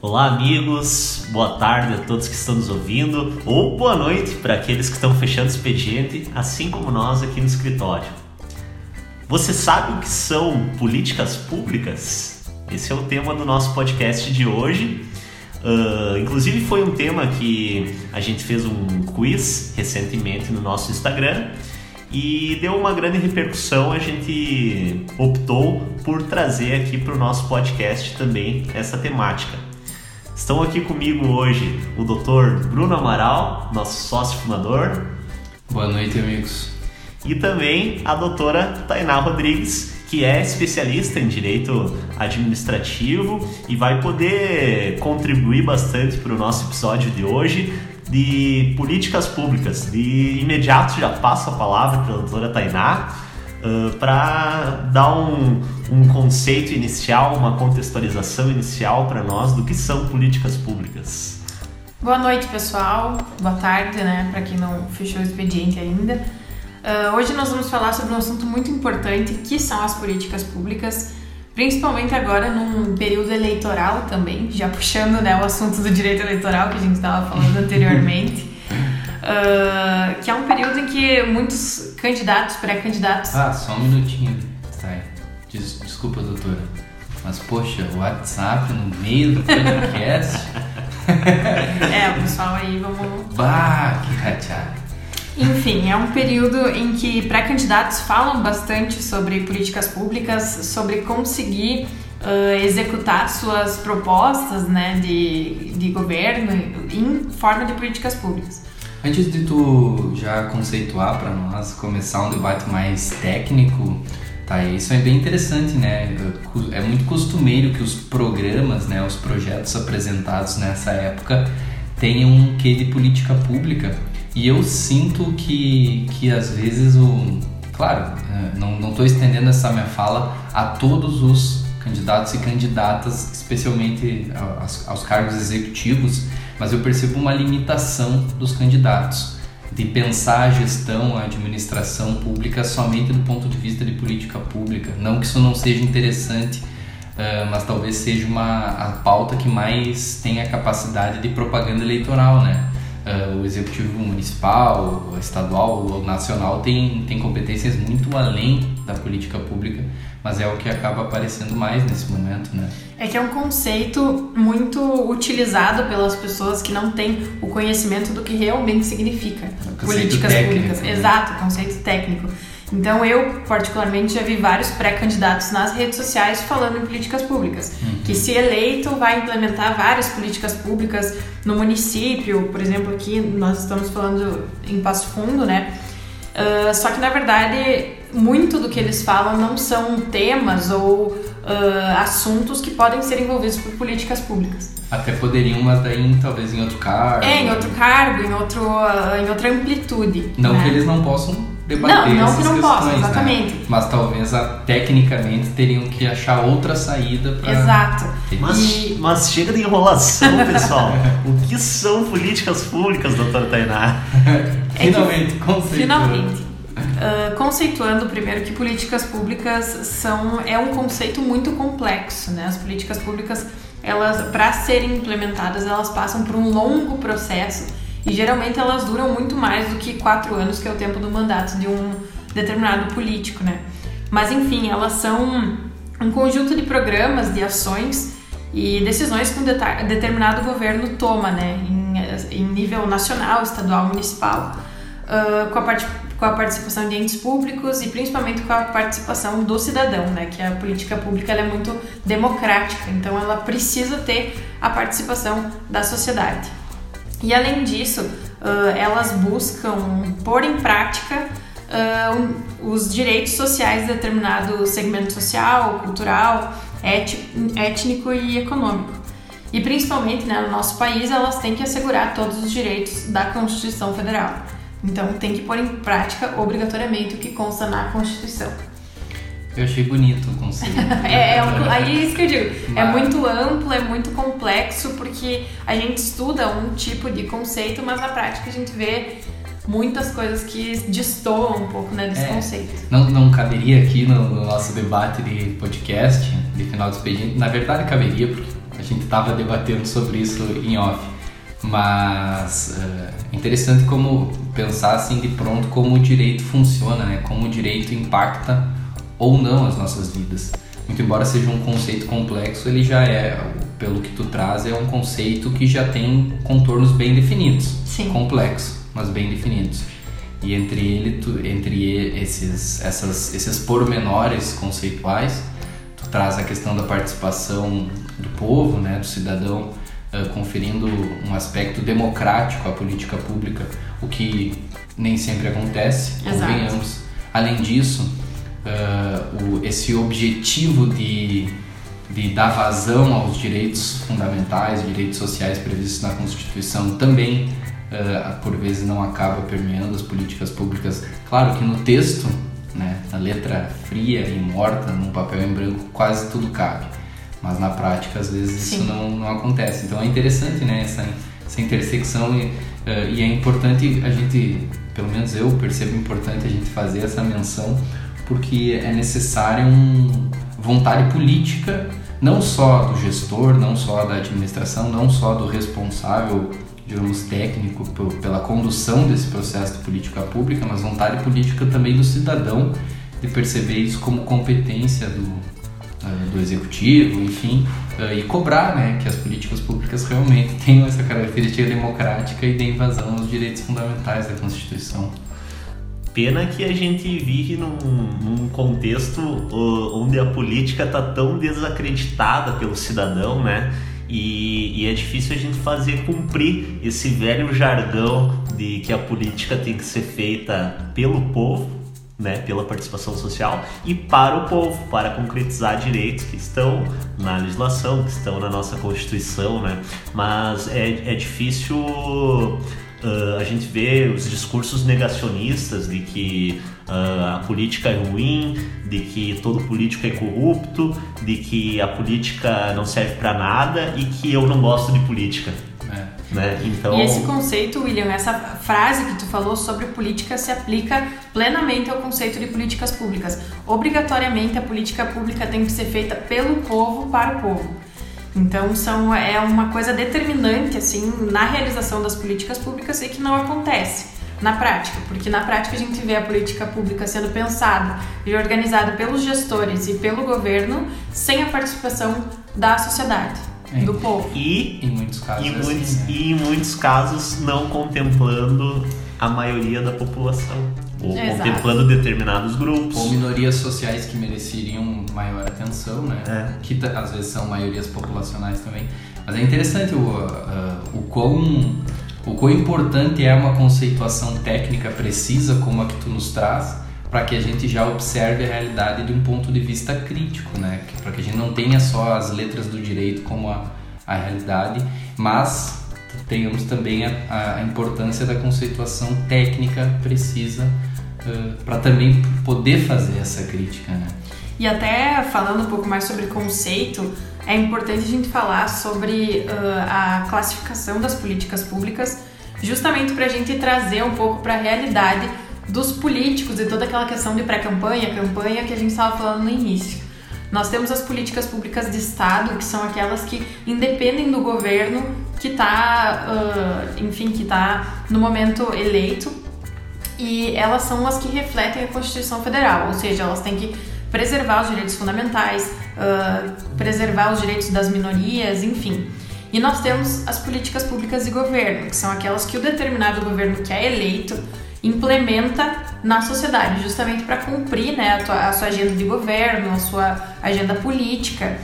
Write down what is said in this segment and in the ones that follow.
Olá, amigos, boa tarde a todos que estão nos ouvindo, ou boa noite para aqueles que estão fechando expediente, assim como nós aqui no escritório. Você sabe o que são políticas públicas? Esse é o tema do nosso podcast de hoje. Uh, inclusive, foi um tema que a gente fez um quiz recentemente no nosso Instagram e deu uma grande repercussão. A gente optou por trazer aqui para o nosso podcast também essa temática. Estão aqui comigo hoje o Dr. Bruno Amaral, nosso sócio fundador. Boa noite, amigos. E também a doutora Tainá Rodrigues, que é especialista em direito administrativo e vai poder contribuir bastante para o nosso episódio de hoje de políticas públicas. De imediato já passo a palavra para a doutora Tainá uh, para dar um, um conceito inicial, uma contextualização inicial para nós do que são políticas públicas. Boa noite, pessoal. Boa tarde, né, para quem não fechou o expediente ainda. Uh, hoje nós vamos falar sobre um assunto muito importante, que são as políticas públicas, principalmente agora num período eleitoral também, já puxando né, o assunto do direito eleitoral que a gente estava falando anteriormente. Uh, que é um período em que muitos candidatos, pré-candidatos. Ah, só um minutinho. Aí. Des desculpa, doutora. Mas, poxa, o WhatsApp no meio do podcast. é, o pessoal aí, vamos. Bah, que rateado. Enfim, é um período em que pré-candidatos falam bastante sobre políticas públicas, sobre conseguir uh, executar suas propostas né, de, de governo em forma de políticas públicas. Antes de tu já conceituar para nós, começar um debate mais técnico, tá? Isso é bem interessante, né? É muito costumeiro que os programas, né, os projetos apresentados nessa época tenham um quê de política pública. E eu sinto que, que às vezes o. Claro, é, não estou estendendo essa minha fala a todos os candidatos e candidatas, especialmente aos, aos cargos executivos, mas eu percebo uma limitação dos candidatos de pensar a gestão, a administração pública somente do ponto de vista de política pública. Não que isso não seja interessante, uh, mas talvez seja uma a pauta que mais tem a capacidade de propaganda eleitoral, né? Uh, o executivo municipal, estadual ou nacional tem, tem competências muito além da política pública, mas é o que acaba aparecendo mais nesse momento, né? É que é um conceito muito utilizado pelas pessoas que não têm o conhecimento do que realmente significa é políticas técnico, públicas. Né? Exato, conceito técnico. Então eu, particularmente, já vi vários pré-candidatos nas redes sociais falando em políticas públicas. Uhum. Que se eleito vai implementar várias políticas públicas no município, por exemplo, aqui nós estamos falando em Passo Fundo, né? Uh, só que na verdade muito do que eles falam não são temas ou uh, assuntos que podem ser envolvidos por políticas públicas. Até poderiam, mas daí talvez em outro cargo. É, em outro cargo, em, outro, uh, em outra amplitude. Não né? que eles não possam debater não, não que não possam, né? exatamente. Né? Mas talvez a, tecnicamente teriam que achar outra saída para. Exato. Mas, e... mas chega de enrolação, pessoal. o que são políticas públicas, doutora Tainá? É finalmente, conceito. Finalmente. Uh, conceituando primeiro que políticas públicas são é um conceito muito complexo, né? As políticas públicas, elas para serem implementadas, elas passam por um longo processo e geralmente elas duram muito mais do que quatro anos, que é o tempo do mandato de um determinado político, né? Mas enfim, elas são um conjunto de programas, de ações e decisões que um determinado governo toma, né? Em, em nível nacional, estadual, municipal, uh, com a parte com a participação de entes públicos e principalmente com a participação do cidadão, né? Que a política pública é muito democrática, então ela precisa ter a participação da sociedade. E além disso, uh, elas buscam pôr em prática uh, os direitos sociais de determinado segmento social, cultural, étnico e econômico. E principalmente, né, no nosso país, elas têm que assegurar todos os direitos da Constituição Federal. Então, tem que pôr em prática obrigatoriamente o que consta na Constituição. Eu achei bonito o conceito. é, é um, aí é isso que eu digo. Mas... É muito amplo, é muito complexo, porque a gente estuda um tipo de conceito, mas na prática a gente vê muitas coisas que destoam um pouco né, desse é, conceito. Não, não caberia aqui no, no, nosso debate de podcast, de final do expediente. Na verdade, caberia, porque a gente estava debatendo sobre isso em off. Mas é interessante como pensar assim de pronto como o direito funciona, né? Como o direito impacta ou não as nossas vidas. Muito embora seja um conceito complexo, ele já é, pelo que tu traz, é um conceito que já tem contornos bem definidos. Sim. Complexo, mas bem definidos. E entre ele, tu, entre esses, essas, esses pormenores conceituais, tu traz a questão da participação do povo, né, do cidadão, uh, conferindo um aspecto democrático à política pública, o que nem sempre acontece, convenhamos. Além disso, uh, o, esse objetivo de, de dar vazão aos direitos fundamentais, direitos sociais previstos na Constituição também uh, por vezes não acaba permeando as políticas públicas. Claro que no texto, né, na letra fria e morta, num papel em branco, quase tudo cabe. Mas na prática, às vezes, Sim. isso não, não acontece. Então é interessante né, essa, essa intersecção e, uh, e é importante a gente, pelo menos eu percebo importante a gente fazer essa menção porque é necessária uma vontade política, não só do gestor, não só da administração, não só do responsável, digamos, técnico pela condução desse processo de política pública, mas vontade política também do cidadão de perceber isso como competência do, uh, do executivo, enfim, uh, e cobrar né, que as políticas públicas realmente tenham essa característica democrática e de invasão aos direitos fundamentais da Constituição. Pena que a gente vive num, num contexto onde a política está tão desacreditada pelo cidadão, né? E, e, é difícil a gente fazer cumprir esse velho jargão de que a política tem que ser feita pelo povo, né, pela participação social e para o povo, para concretizar direitos que estão na legislação, que estão na nossa Constituição, né? Mas é, é difícil Uh, a gente vê os discursos negacionistas de que uh, a política é ruim, de que todo político é corrupto, de que a política não serve para nada e que eu não gosto de política. É. Né? Então... E esse conceito, William, essa frase que tu falou sobre política se aplica plenamente ao conceito de políticas públicas. Obrigatoriamente a política pública tem que ser feita pelo povo para o povo. Então são, é uma coisa determinante assim na realização das políticas públicas e que não acontece na prática, porque na prática a gente vê a política pública sendo pensada e organizada pelos gestores e pelo governo sem a participação da sociedade, é. do povo. E em muitos casos, em muitos, assim, né? e em muitos casos não contemplando a maioria da população ou Exato. contemplando determinados grupos. Ou minorias sociais que mereceriam maior atenção, né? É. Que às vezes são maiorias populacionais também. Mas é interessante o, uh, o quão o quão importante é uma conceituação técnica precisa como a que tu nos traz para que a gente já observe a realidade de um ponto de vista crítico, né? Para que a gente não tenha só as letras do direito como a, a realidade, mas tenhamos também a, a importância da conceituação técnica precisa para também poder fazer essa crítica, né? E até falando um pouco mais sobre conceito, é importante a gente falar sobre uh, a classificação das políticas públicas, justamente para a gente trazer um pouco para a realidade dos políticos e toda aquela questão de pré-campanha, campanha que a gente estava falando no início. Nós temos as políticas públicas de Estado, que são aquelas que independem do governo que está, uh, enfim, que está no momento eleito, e elas são as que refletem a Constituição Federal, ou seja, elas têm que preservar os direitos fundamentais, uh, preservar os direitos das minorias, enfim. E nós temos as políticas públicas de governo, que são aquelas que o determinado governo que é eleito implementa na sociedade, justamente para cumprir né, a, sua agenda de governo, a sua agenda política.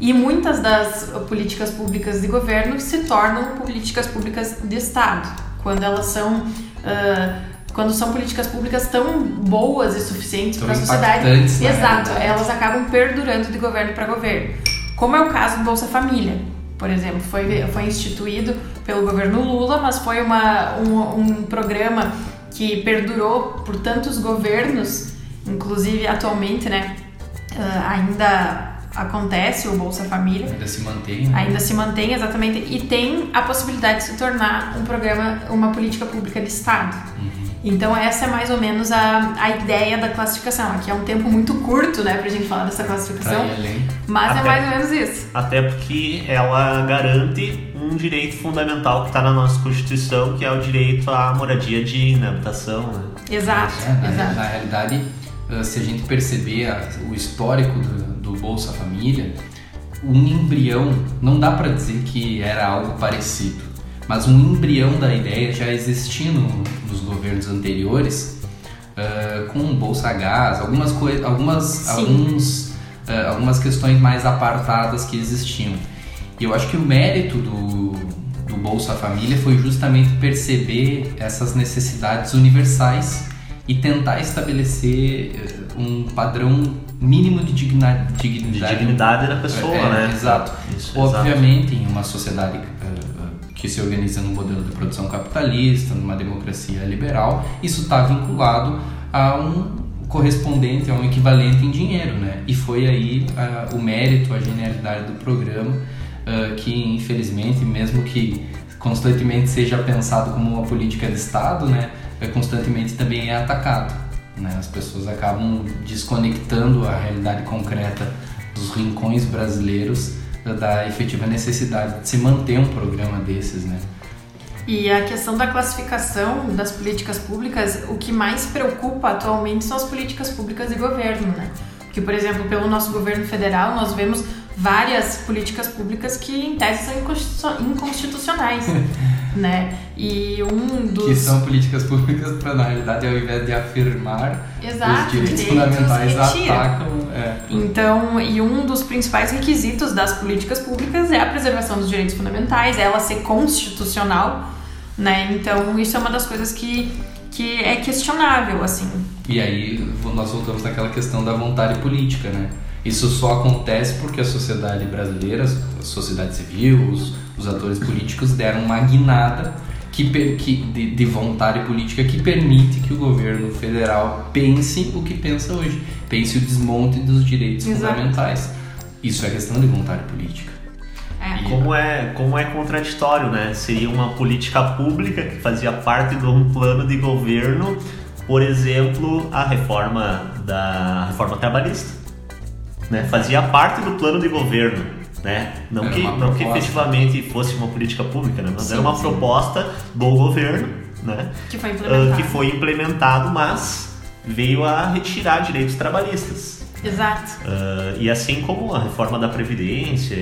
E muitas das políticas públicas de governo se tornam políticas públicas de Estado, quando elas são. Uh, quando são políticas públicas tão boas e suficientes para a sociedade, exato, elas acabam perdurando de governo para governo. Como é o caso do Bolsa Família, por exemplo, foi, foi instituído pelo governo Lula, mas foi uma, um, um programa que perdurou por tantos governos, inclusive atualmente, né, uh, ainda acontece o Bolsa Família. Ainda se mantém. Né? Ainda se mantém, exatamente, e tem a possibilidade de se tornar um programa, uma política pública de Estado. Uhum. Então essa é mais ou menos a, a ideia da classificação. Aqui é um tempo muito curto, né, pra gente falar dessa classificação. Mas é até, é mais ou menos isso. Até porque ela garante um direito fundamental que está na nossa Constituição, que é o direito à moradia digna, habitação. Né? Exato, é, na, exato. Na realidade, se a gente perceber o histórico do, do Bolsa Família, um embrião, não dá para dizer que era algo parecido mas um embrião da ideia já existia no, nos governos anteriores, uh, com bolsa gás, algumas coisas, algumas, alguns, uh, algumas questões mais apartadas que existiam. E eu acho que o mérito do, do Bolsa Família foi justamente perceber essas necessidades universais e tentar estabelecer eh, um padrão mínimo de dignidade, dignidade, de dignidade da pessoa, é, né? Exato. Isso, Obviamente, exato. em uma sociedade que se organiza num modelo de produção capitalista, numa democracia liberal, isso está vinculado a um correspondente, a um equivalente em dinheiro, né? E foi aí uh, o mérito, a genialidade do programa, uh, que infelizmente, mesmo que constantemente seja pensado como uma política de Estado, né? É, constantemente também é atacado. Né? As pessoas acabam desconectando a realidade concreta dos rincões brasileiros da efetiva necessidade de se manter um programa desses, né? E a questão da classificação das políticas públicas, o que mais preocupa atualmente são as políticas públicas de governo, né? Porque, por exemplo, pelo nosso governo federal, nós vemos várias políticas públicas que, em tese, são inconstitucionais. né? E um dos... Que são políticas públicas para, na realidade, ao invés de afirmar Exato, os direitos, direitos fundamentais, atacam... É. Então, e um dos principais requisitos das políticas públicas é a preservação dos direitos fundamentais, ela ser constitucional, né? Então, isso é uma das coisas que, que é questionável, assim. E aí, nós voltamos naquela questão da vontade política, né? Isso só acontece porque a sociedade brasileira, a sociedade civil, os, os atores políticos deram uma guinada que, que, de, de, vontade política que permite que o governo federal pense o que pensa hoje, pense o desmonte dos direitos Exato. fundamentais. Isso é questão de vontade política. É. E como é, como é contraditório, né? Seria uma política pública que fazia parte de um plano de governo, por exemplo, a reforma da reforma trabalhista né? Fazia parte do plano de governo, né? Não, que, não que efetivamente fosse uma política pública, né? Mas sim, era uma sim. proposta do governo, né? Que foi implementado. Uh, que foi implementado, mas veio a retirar direitos trabalhistas. Exato. Uh, e assim como a reforma da Previdência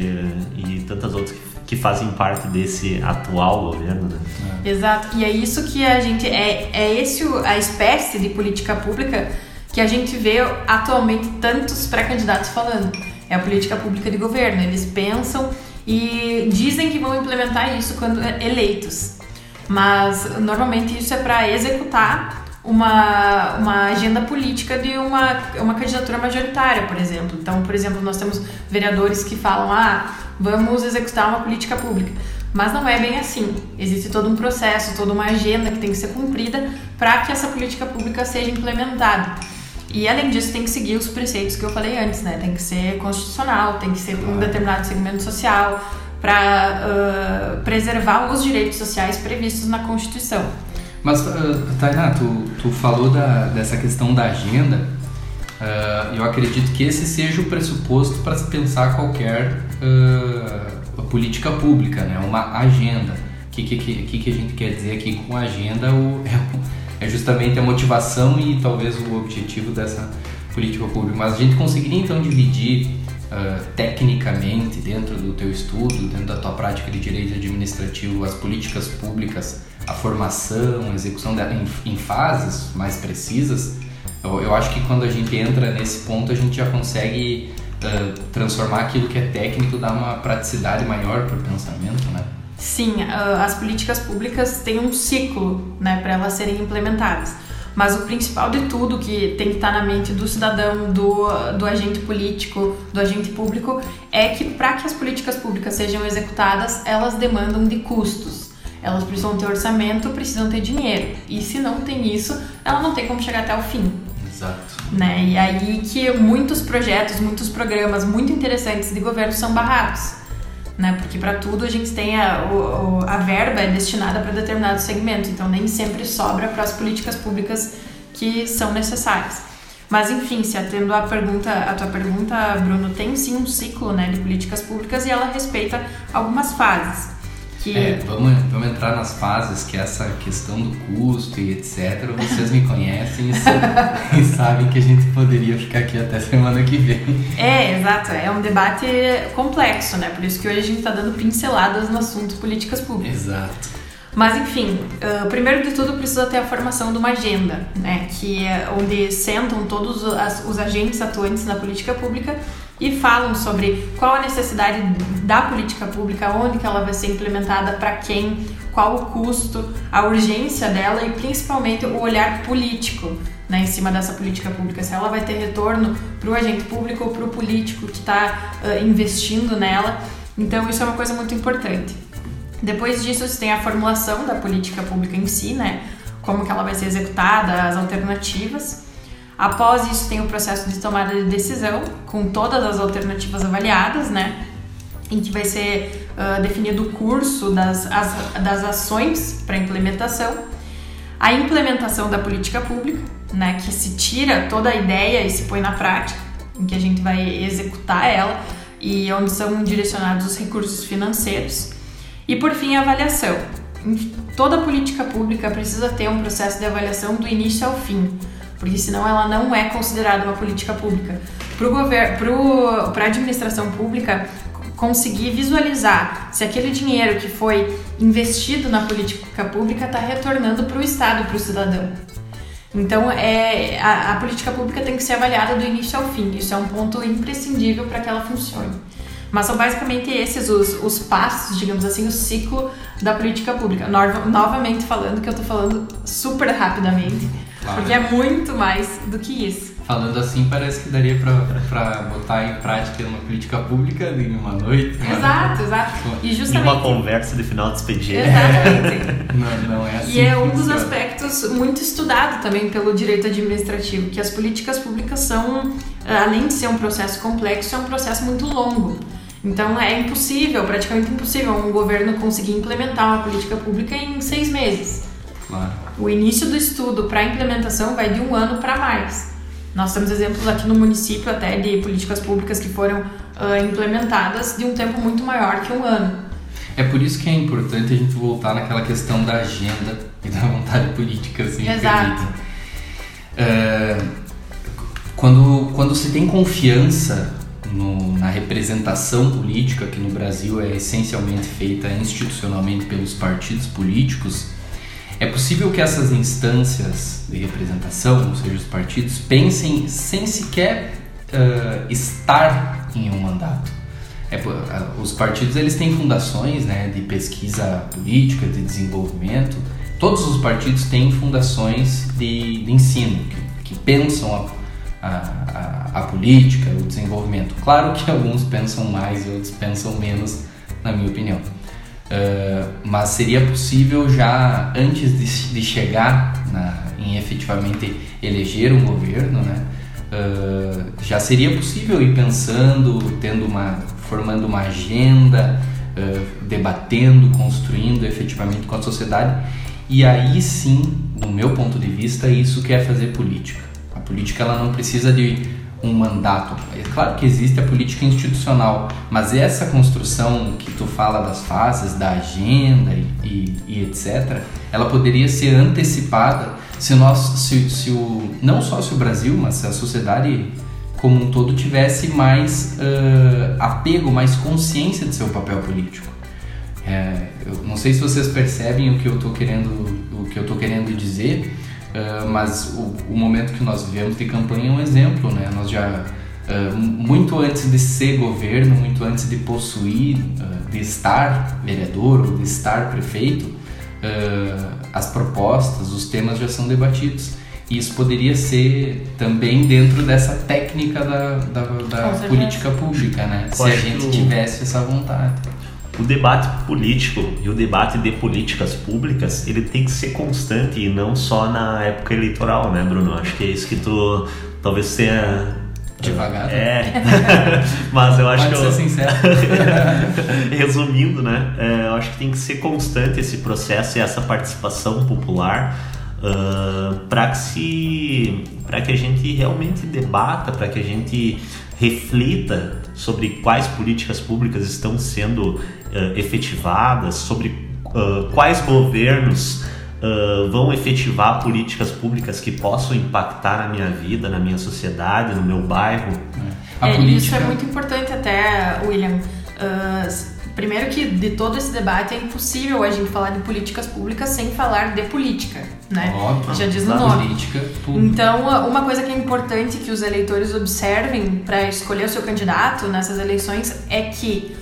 e tantas outras que que fazem parte desse atual governo. Né? É. Exato. E é isso que a gente é é esse a espécie de política pública que a gente vê atualmente tantos pré-candidatos falando. É a política pública de governo. Eles pensam e dizem que vão implementar isso quando eleitos. Mas normalmente isso é para executar uma, uma agenda política de uma, uma candidatura majoritária, por exemplo. Então, por exemplo, nós temos vereadores que falam: ah, vamos executar uma política pública. Mas não é bem assim. Existe todo um processo, toda uma agenda que tem que ser cumprida para que essa política pública seja implementada. E além disso, tem que seguir os preceitos que eu falei antes, né? Tem que ser constitucional, tem que ser para um determinado segmento social, para uh, preservar os direitos sociais previstos na Constituição. Mas, uh, Tainá, tu, tu falou da, dessa questão da agenda. Uh, eu acredito que esse seja o pressuposto para se pensar qualquer uh, política pública, né? Uma agenda. O que, que, que, que a gente quer dizer aqui com agenda? O, é é justamente a motivação e talvez o objetivo dessa política pública. Mas a gente conseguiria então dividir uh, tecnicamente dentro do teu estudo, dentro da tua prática de direito administrativo, as políticas públicas, a formação, a execução dela em, em fases mais precisas. Eu, eu, acho que quando a gente entra nesse ponto a gente já consegue uh, transformar aquilo que é técnico, dar uma praticidade maior para o pensamento, né? Sim, as políticas públicas têm um ciclo né, para elas serem implementadas. Mas o principal de tudo que tem que estar na mente do cidadão, do, do agente político, do agente público, é que para que as políticas públicas sejam executadas, elas demandam de custos. Elas precisam ter orçamento, precisam ter dinheiro. E se não tem isso, ela não tem como chegar até o fim. Exato. Né? E aí que muitos projetos, muitos programas muito interessantes de governo são barrados. Né? Porque para tudo a gente tem a, o, a verba é destinada para determinado segmento, então nem sempre sobra para as políticas públicas que são necessárias. Mas enfim, se atendo à pergunta, a tua pergunta, Bruno, tem sim um ciclo né, de políticas públicas e ela respeita algumas fases. Que... É, vamos, vamos entrar nas fases que essa questão do custo e etc. Vocês me conhecem e, e sabem que a gente poderia ficar aqui até semana que vem. É, exato. É um debate complexo, né? Por isso que hoje a gente está dando pinceladas no assunto políticas públicas. Exato. Mas enfim, uh, primeiro de tudo precisa ter a formação de uma agenda, né? Que é onde sentam todos os agentes atuantes na política pública e falam sobre qual a necessidade da política pública, onde que ela vai ser implementada, para quem, qual o custo, a urgência dela e principalmente o olhar político né, em cima dessa política pública, se ela vai ter retorno para o agente público ou para o político que está uh, investindo nela. Então isso é uma coisa muito importante. Depois disso, você tem a formulação da política pública em si, né? Como que ela vai ser executada, as alternativas. Após isso, tem o processo de tomada de decisão, com todas as alternativas avaliadas, né? Em que vai ser uh, definido o curso das, as, das ações para implementação. A implementação da política pública, né? Que se tira toda a ideia e se põe na prática, em que a gente vai executar ela e onde são direcionados os recursos financeiros. E por fim, a avaliação. Toda política pública precisa ter um processo de avaliação do início ao fim porque senão ela não é considerada uma política pública. Para a administração pública conseguir visualizar se aquele dinheiro que foi investido na política pública está retornando para o Estado, para o cidadão. Então, é, a, a, política pública tem que ser avaliada do início ao fim. Isso é um ponto imprescindível para que ela funcione. Mas são basicamente esses os, os passos, digamos assim, o ciclo da política pública. No, novamente falando, que eu estou falando super rapidamente. Claro. Porque é muito mais do que isso. Falando assim, parece que daria para botar em prática uma política pública em uma noite. Exato, exato. E justamente... Em uma conversa de final de expediente. Exatamente. não, não é assim. E é um dos aspectos muito estudado também pelo direito administrativo, que as políticas públicas são, além de ser um processo complexo, é um processo muito longo. Então é impossível, praticamente impossível, um governo conseguir implementar uma política pública em seis meses. Claro. O início do estudo para a implementação vai de um ano para mais. Nós temos exemplos aqui no município até de políticas públicas que foram uh, implementadas de um tempo muito maior que um ano. É por isso que é importante a gente voltar naquela questão da agenda e da vontade política, assim, Exato. Uh, quando, quando se tem confiança no, na representação política, que no Brasil é essencialmente feita institucionalmente pelos partidos políticos, é possível que essas instâncias de representação, ou seja, os partidos, pensem sem sequer uh, estar em um mandato. É, os partidos eles têm fundações né, de pesquisa política, de desenvolvimento. Todos os partidos têm fundações de, de ensino, que, que pensam a, a, a, política, o desenvolvimento. Claro que alguns pensam mais e outros pensam menos, na minha opinião. Uh, mas seria possível já antes de, de chegar na, em efetivamente eleger um governo, né? Uh, já seria possível ir pensando, tendo uma, formando uma agenda, uh, debatendo, construindo efetivamente com a sociedade. E aí sim, no meu ponto de vista, isso que é fazer política. A política ela não precisa de um mandato. É claro que existe a política institucional, mas essa construção que tu fala das fases, da agenda e, e, e etc., ela poderia ser antecipada se nós, se, se, o, não só se o Brasil, mas se a sociedade como um todo tivesse mais uh, apego, mais consciência de seu papel político. É, eu não sei se vocês percebem o que eu estou querendo, o que eu querendo dizer, Uh, mas o, o, momento que nós vivemos de campanha é um exemplo, né? Nós já uh, muito antes de ser governo, muito antes de possuir, uh, de estar vereador ou de estar prefeito, as propostas, os temas já são debatidos. isso poderia ser também dentro dessa técnica da, da, da política pública, né? Se a gente tivesse essa vontade. O debate político e o debate de políticas públicas, ele tem que ser constante e não só na época eleitoral, né, Bruno? Acho que é isso que tu talvez tenha Devagar. É. Mas eu acho Pode que. Ser eu... sincero. Resumindo, né? É, eu acho que tem que ser constante esse processo e essa participação popular uh, para que se. para que a gente realmente debata, para que a gente reflita sobre quais políticas públicas estão sendo uh, efetivadas, sobre uh, quais governos uh, vão efetivar políticas públicas que possam impactar na minha vida, na minha sociedade, no meu bairro. É, política... Isso é muito importante até, William. Uh, primeiro que de todo esse debate é impossível a gente falar de políticas públicas sem falar de política, né? Óbvio, Já diz no nome. Política pública. Então, uma coisa que é importante que os eleitores observem para escolher o seu candidato nessas eleições é que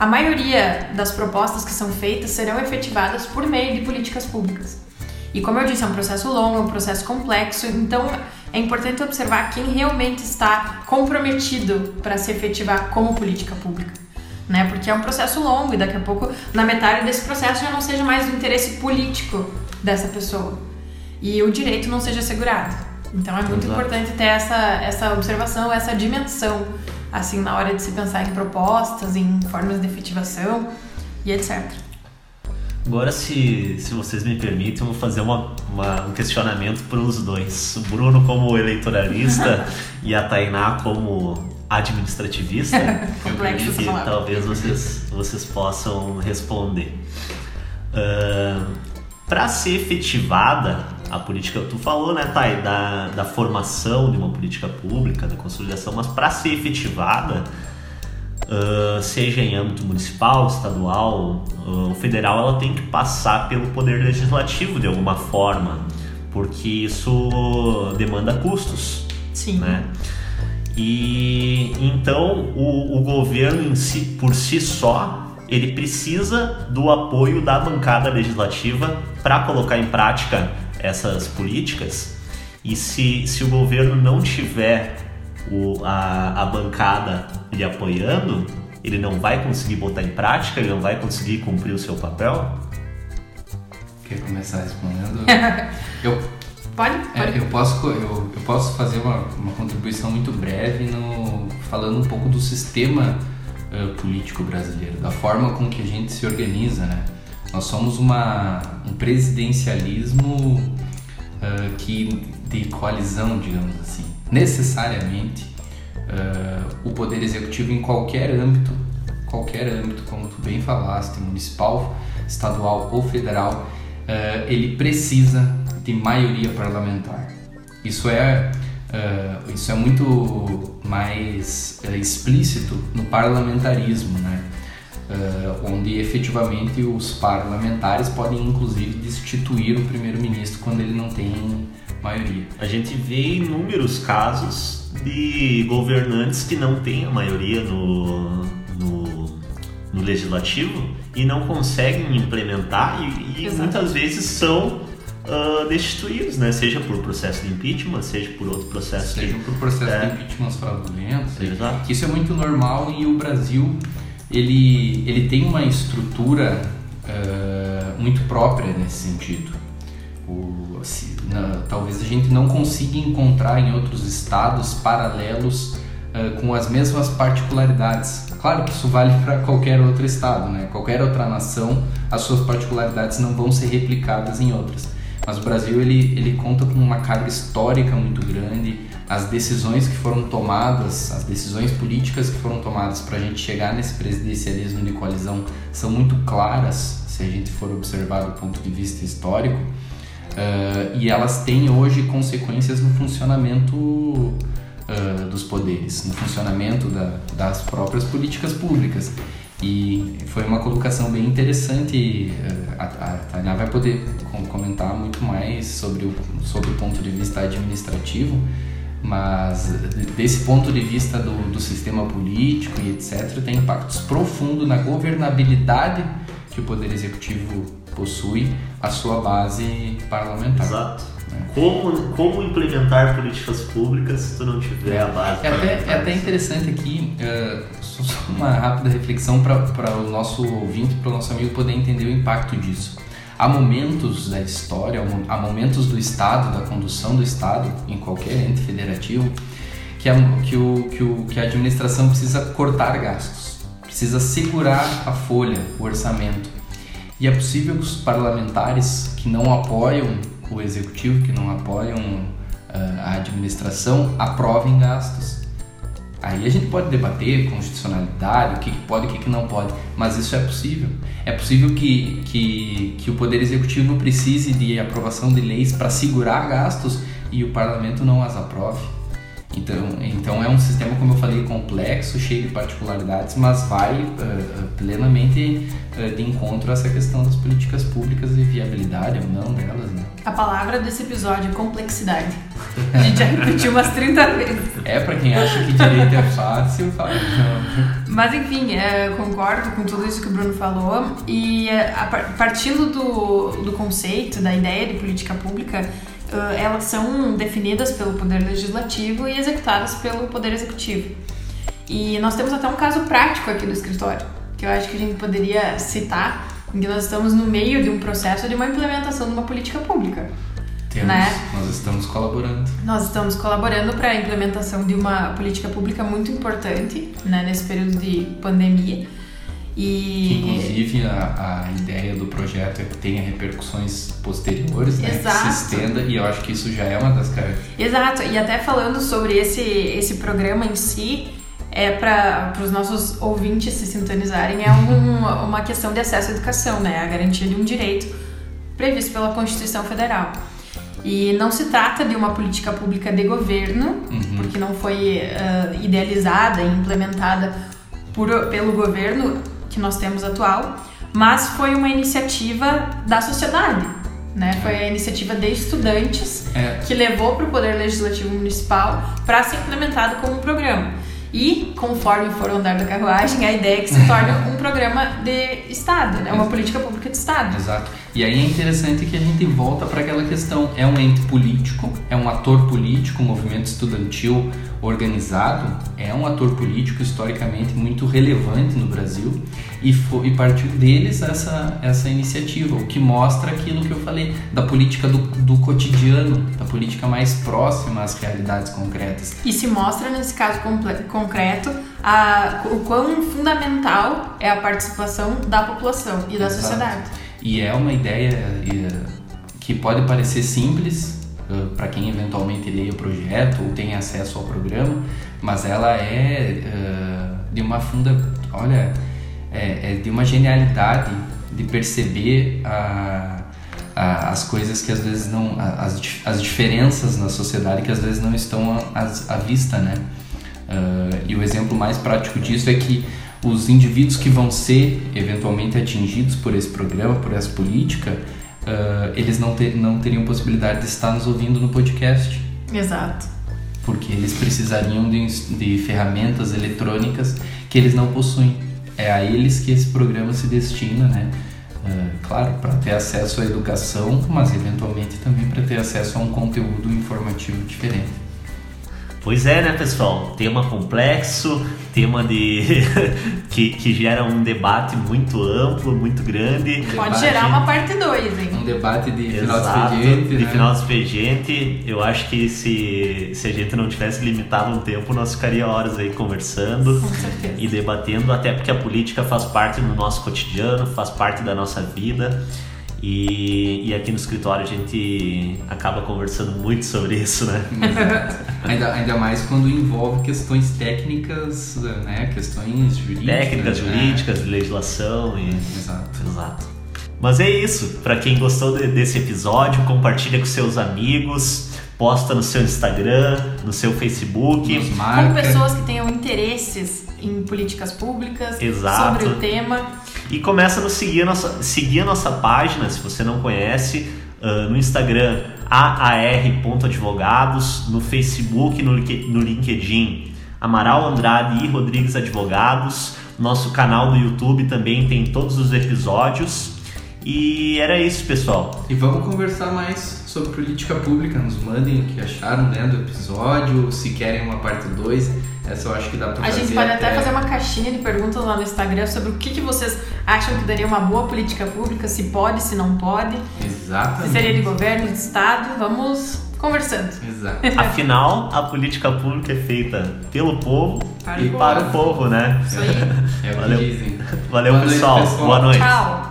a maioria das propostas que são feitas serão efetivadas por meio de políticas públicas. E como eu disse, é um processo longo, é um processo complexo, então é importante observar quem realmente está comprometido para se efetivar como política pública. Né? Porque é um processo longo e daqui a pouco, na metade desse processo, já não seja mais o interesse político dessa pessoa e o direito não seja assegurado. Então é muito Exato. importante ter essa, essa observação, essa dimensão assim, na hora de se pensar em propostas, em formas de efetivação e etc. Agora, se, se vocês me permitem, eu vou fazer uma, uma um questionamento para os dois. O Bruno como eleitoralista e a Tainá como administrativista. Complexo que talvez vocês, vocês possam responder. Uh, para ser efetivada a política, tu falou, né, Thay, da, da formação de uma política pública, da consolidação, mas para ser efetivada, uh, seja em âmbito municipal, estadual uh, federal, ela tem que passar pelo poder legislativo de alguma forma, porque isso demanda custos. Sim. Né? E então o, o governo si, por si só, ele precisa do apoio da bancada legislativa para colocar em prática essas políticas. E se, se o governo não tiver o, a, a bancada lhe apoiando, ele não vai conseguir botar em prática, ele não vai conseguir cumprir o seu papel? Quer começar respondendo? eu, pode? É, pode. É, eu, posso, eu, eu posso fazer uma, uma contribuição muito breve no, falando um pouco do sistema uh, político brasileiro, da forma com que a gente se organiza, né? Nós somos uma, um presidencialismo uh, que de coalizão, digamos assim. Necessariamente, uh, o poder executivo em qualquer âmbito, qualquer âmbito, como tu bem falaste, municipal, estadual ou federal, uh, ele precisa de maioria parlamentar. Isso é Uh, isso é muito mais uh, explícito no parlamentarismo, né? Uh, onde efetivamente os parlamentares podem inclusive destituir o primeiro-ministro quando ele não tem maioria. A gente vê inúmeros casos de governantes que não têm a maioria no, no, no legislativo e não conseguem implementar e, e muitas vezes são uh, destituídos, né? Seja por processo de impeachment, seja por outro processo. Seja de, por processo é, de impeachment fraudulento. Exato. Isso é muito normal e o Brasil ele, ele tem uma estrutura uh, muito própria nesse sentido. O, na, talvez a gente não consiga encontrar em outros estados paralelos uh, com as mesmas particularidades. Claro que isso vale para qualquer outro estado, né? Qualquer outra nação, as suas particularidades não vão ser replicadas em outras. Mas o Brasil ele, ele conta com uma carga histórica muito grande. As decisões que foram tomadas, as decisões políticas que foram tomadas para a gente chegar nesse presidencialismo de coalizão são muito claras, se a gente for observar do ponto de vista histórico. Uh, e elas têm hoje consequências no funcionamento uh, dos poderes, no funcionamento da, das próprias políticas públicas. E foi uma colocação bem interessante. Eh, a, a vai poder comentar muito mais sobre o, sobre o ponto de vista administrativo, mas desse ponto de vista do, do sistema político e etc., tem impactos profundos na governabilidade que o Poder Executivo possui, a sua base parlamentar. Exato, Né? Como, como implementar políticas públicas se tu não tiver a base? É até, é até interessante aqui, uh, só uma rápida reflexão para o nosso ouvinte, para o nosso amigo poder entender o impacto disso. Há momentos da história, há momentos do Estado, da condução do Estado, em qualquer ente federativo, que a, que o, que o, que a administração precisa cortar gastos, precisa segurar a folha, o orçamento. E é possível que os parlamentares que não apoiam o executivo, que não apoiam uh, a administração, aprovem gastos. Aí a gente pode debater constitucionalidade, o que, pode e o que, que não pode, mas isso é possível. É possível que, que, que o Poder Executivo precise de aprovação de leis para segurar gastos e o parlamento não as aprove. Então, então é um sistema, como eu falei, complexo, cheio de particularidades, mas vai uh, plenamente uh, de encontro a essa questão das políticas públicas e viabilidade ou não delas. Né? A palavra desse episódio é complexidade. A gente já repetiu umas 30 vezes. É, para quem acha que direito é fácil, fala. Mas enfim, é, concordo com tudo isso que o Bruno falou. E a, partindo do, do conceito, da ideia de política pública, elas são definidas pelo Poder Legislativo e executadas pelo Poder Executivo. E nós temos até um caso prático aqui do escritório, que eu acho que a gente poderia citar, em que nós estamos no meio de um processo de uma implementação de uma política pública. Temos, né? Nós estamos colaborando. Nós estamos colaborando para a implementação de uma política pública muito importante né, nesse período de pandemia e... inclusive, a, a ideia do projeto é que tenha repercussões posteriores, né? Exato. Que se estenda, e eu acho que isso já é uma das características. Exato, e até falando sobre esse, esse programa em si, é para os nossos ouvintes se sintonizarem, é um, uma questão de acesso à educação, né? A garantia de um direito previsto pela Constituição Federal. E não se trata de uma política pública de governo, uhum. porque não foi uh, idealizada e implementada por, pelo governo que nós temos atual, mas foi uma iniciativa da sociedade. Né? Foi a iniciativa de estudantes é. que levou para o Poder Legislativo Municipal para ser implementado como um programa. E, conforme for andar da carruagem, a ideia é que se torne um programa de Estado, né? uma política pública de Estado. Exato. E aí é interessante que a gente volta para aquela questão: é um ente político, é um ator político, um movimento estudantil organizado, é um ator político historicamente muito relevante no Brasil e, foi, e partiu deles essa, essa iniciativa, o que mostra aquilo que eu falei da política do, do cotidiano, da política mais próxima às realidades concretas. E se mostra nesse caso concreto a, o quão fundamental é a participação da população e da Exato. sociedade. E é uma ideia que pode parecer simples, uh, para quem eventualmente leia o projeto ou tem acesso ao programa, mas ela é uh, de uma funda, olha, é, é, de uma genialidade de perceber a, a, as coisas que às vezes não, as, as diferenças na sociedade que às vezes não estão à, à vista, né? E o exemplo mais prático disso é que os indivíduos que vão ser eventualmente atingidos por esse programa, por essa política, uh, eles não, ter, não teriam possibilidade de estar nos ouvindo no podcast. Exato. Porque eles precisariam de, de ferramentas eletrônicas que eles não possuem. É a eles que esse programa se destina, né? Uh, claro, para ter acesso à educação, mas eventualmente também para ter acesso a um conteúdo informativo diferente. Pois é, né, pessoal? Tema complexo, tema de que, que gera um debate muito amplo, muito grande. Pode debate, gerar uma parte 2, hein? Um debate de Exato, final de expediente. De né? final de expediente. Eu acho que se, se a gente não tivesse limitado um tempo, nós ficaria horas aí conversando e debatendo, até porque a política faz parte do nosso cotidiano, faz parte da nossa vida. E, e, aqui no escritório a gente acaba conversando muito sobre isso, né? ainda, ainda mais quando envolve questões técnicas, né? Questões jurídicas. Técnicas, né? jurídicas, legislação e. Exato. Exato. Mas é isso. Para quem gostou de, desse episódio, compartilha com seus amigos, posta no seu Instagram, no seu Facebook. Com pessoas que tenham interesses em políticas públicas, Exato. sobre o tema. E começa a nos seguir a nossa, seguir a nossa página, se você não conhece, uh, no Instagram aar.advogados, no Facebook, no, no LinkedIn Amaral Andrade e Rodrigues Advogados. Nosso canal do YouTube também tem todos os episódios. E era isso, pessoal. E vamos conversar mais sobre política pública. Nos mandem o que acharam né, do episódio, se querem uma parte 2. Essa eu acho que dá pra A fazer. gente pode até fazer uma caixinha de perguntas lá no Instagram sobre o que, que vocês acham que daria uma boa política pública, se pode, se não pode, se Exatamente. seria de governo, de estado. Vamos conversando. Exato. Afinal, a política pública é feita pelo povo Para e o para povo. o povo, né? Isso aí. É o Valeu. que dizem. Valeu, noite, pessoal. pessoal. Boa noite. Tchau.